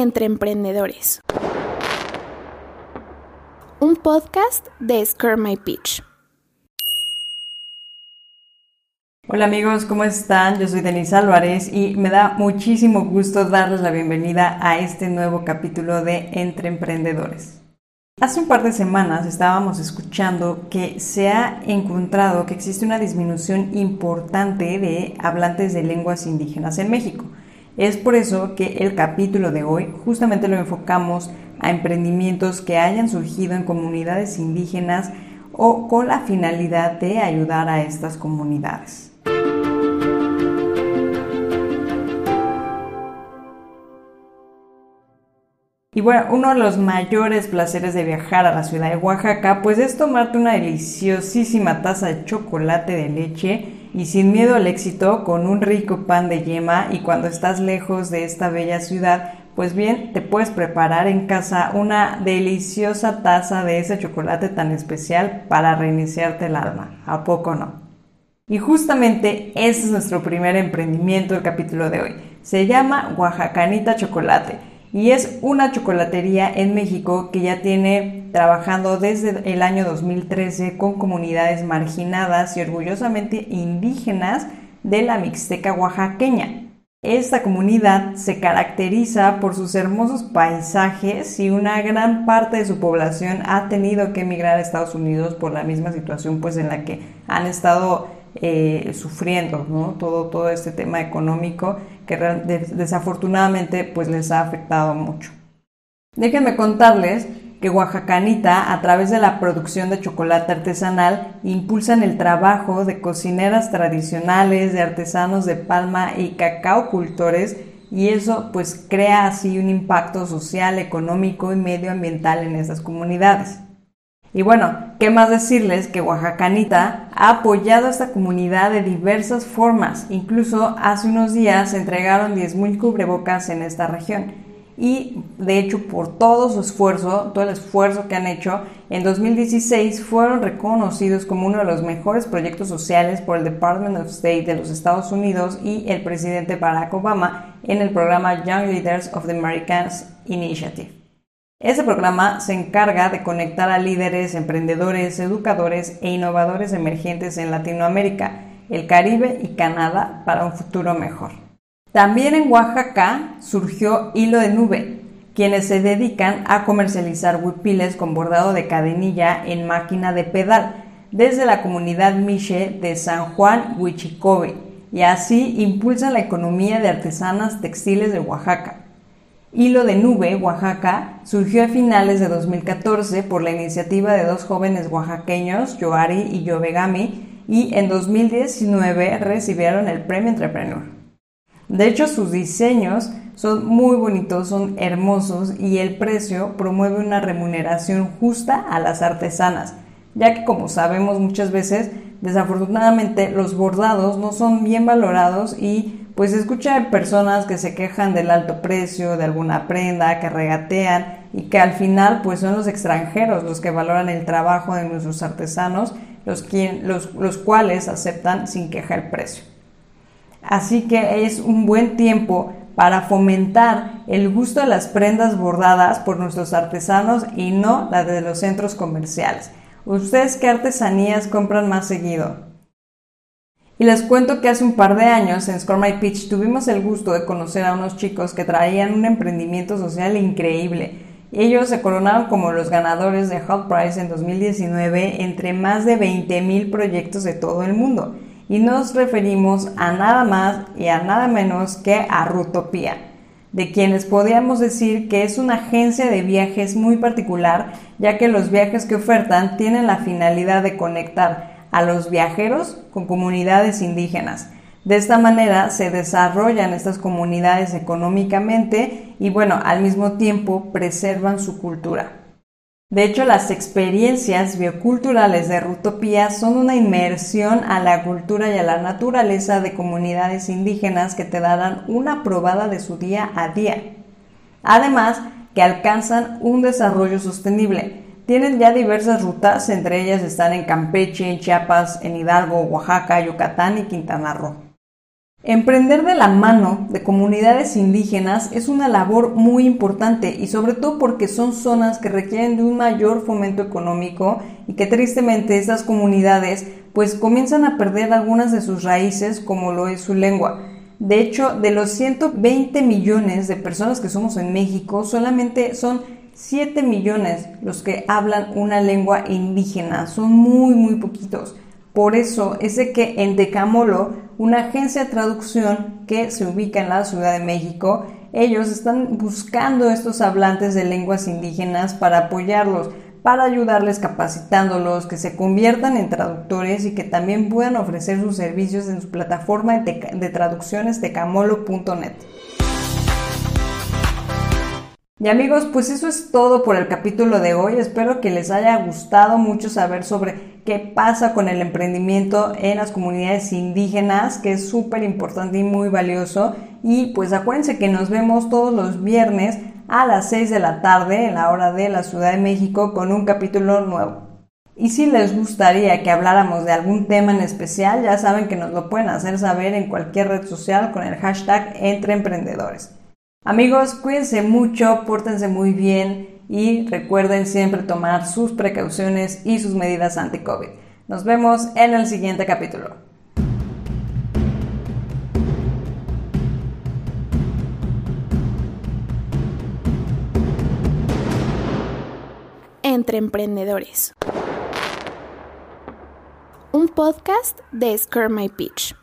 entre emprendedores. Un podcast de Scare My Pitch. Hola amigos, ¿cómo están? Yo soy Denise Álvarez y me da muchísimo gusto darles la bienvenida a este nuevo capítulo de Entre Emprendedores. Hace un par de semanas estábamos escuchando que se ha encontrado que existe una disminución importante de hablantes de lenguas indígenas en México. Es por eso que el capítulo de hoy justamente lo enfocamos a emprendimientos que hayan surgido en comunidades indígenas o con la finalidad de ayudar a estas comunidades. Y bueno, uno de los mayores placeres de viajar a la ciudad de Oaxaca, pues es tomarte una deliciosísima taza de chocolate de leche y sin miedo al éxito con un rico pan de yema y cuando estás lejos de esta bella ciudad, pues bien, te puedes preparar en casa una deliciosa taza de ese chocolate tan especial para reiniciarte el alma. ¿A poco no? Y justamente ese es nuestro primer emprendimiento del capítulo de hoy. Se llama Oaxacanita Chocolate y es una chocolatería en México que ya tiene trabajando desde el año 2013 con comunidades marginadas y orgullosamente indígenas de la Mixteca oaxaqueña. Esta comunidad se caracteriza por sus hermosos paisajes y una gran parte de su población ha tenido que emigrar a Estados Unidos por la misma situación pues en la que han estado eh, sufriendo todo, todo este tema económico que desafortunadamente pues les ha afectado mucho. Déjenme contarles que Oaxacanita, a través de la producción de chocolate artesanal, impulsan el trabajo de cocineras tradicionales, de artesanos de palma y cacao cultores, y eso pues crea así un impacto social, económico y medioambiental en esas comunidades. Y bueno, ¿qué más decirles que Oaxacanita ha apoyado a esta comunidad de diversas formas? Incluso hace unos días se entregaron 10.000 cubrebocas en esta región. Y de hecho, por todo su esfuerzo, todo el esfuerzo que han hecho, en 2016 fueron reconocidos como uno de los mejores proyectos sociales por el Department of State de los Estados Unidos y el presidente Barack Obama en el programa Young Leaders of the Americans Initiative. Ese programa se encarga de conectar a líderes, emprendedores, educadores e innovadores emergentes en Latinoamérica, el Caribe y Canadá para un futuro mejor. También en Oaxaca surgió Hilo de Nube, quienes se dedican a comercializar huipiles con bordado de cadenilla en máquina de pedal desde la comunidad Miche de San Juan Huichicobe y así impulsan la economía de artesanas textiles de Oaxaca. Hilo de Nube, Oaxaca, surgió a finales de 2014 por la iniciativa de dos jóvenes oaxaqueños, Yoari y Yovegami, y en 2019 recibieron el premio Entrepreneur. De hecho, sus diseños son muy bonitos, son hermosos y el precio promueve una remuneración justa a las artesanas, ya que como sabemos muchas veces, desafortunadamente los bordados no son bien valorados y pues escucha personas que se quejan del alto precio de alguna prenda, que regatean y que al final pues son los extranjeros los que valoran el trabajo de nuestros artesanos, los, los, los cuales aceptan sin queja el precio. Así que es un buen tiempo para fomentar el gusto de las prendas bordadas por nuestros artesanos y no la de los centros comerciales. ¿Ustedes qué artesanías compran más seguido? Y les cuento que hace un par de años en Score My Pitch tuvimos el gusto de conocer a unos chicos que traían un emprendimiento social increíble. Ellos se coronaron como los ganadores de Hot Prize en 2019 entre más de 20.000 proyectos de todo el mundo. Y nos referimos a nada más y a nada menos que a Rutopía, de quienes podríamos decir que es una agencia de viajes muy particular, ya que los viajes que ofertan tienen la finalidad de conectar a los viajeros con comunidades indígenas. De esta manera se desarrollan estas comunidades económicamente y bueno, al mismo tiempo preservan su cultura. De hecho, las experiencias bioculturales de Rutopía son una inmersión a la cultura y a la naturaleza de comunidades indígenas que te darán una probada de su día a día. Además, que alcanzan un desarrollo sostenible, tienen ya diversas rutas, entre ellas están en Campeche, en Chiapas, en Hidalgo, Oaxaca, Yucatán y Quintana Roo. Emprender de la mano de comunidades indígenas es una labor muy importante y sobre todo porque son zonas que requieren de un mayor fomento económico y que tristemente estas comunidades pues comienzan a perder algunas de sus raíces como lo es su lengua. De hecho, de los 120 millones de personas que somos en México, solamente son 7 millones los que hablan una lengua indígena, son muy muy poquitos. Por eso es de que en Decamolo, una agencia de traducción que se ubica en la Ciudad de México, ellos están buscando estos hablantes de lenguas indígenas para apoyarlos, para ayudarles capacitándolos, que se conviertan en traductores y que también puedan ofrecer sus servicios en su plataforma de, traducciones decamolo.net. Y amigos, pues eso es todo por el capítulo de hoy. Espero que les haya gustado mucho saber sobre qué pasa con el emprendimiento en las comunidades indígenas, que es súper importante y muy valioso. Y pues acuérdense que nos vemos todos los viernes a las 6 de la tarde en la hora de la Ciudad de México con un capítulo nuevo. Y si les gustaría que habláramos de algún tema en especial, ya saben que nos lo pueden hacer saber en cualquier red social con el hashtag Entre Emprendedores. Amigos, cuídense mucho, pórtense muy bien y recuerden siempre tomar sus precauciones y sus medidas anti-COVID. Nos vemos en el siguiente capítulo. Entre Emprendedores. Un podcast de Scare My Pitch.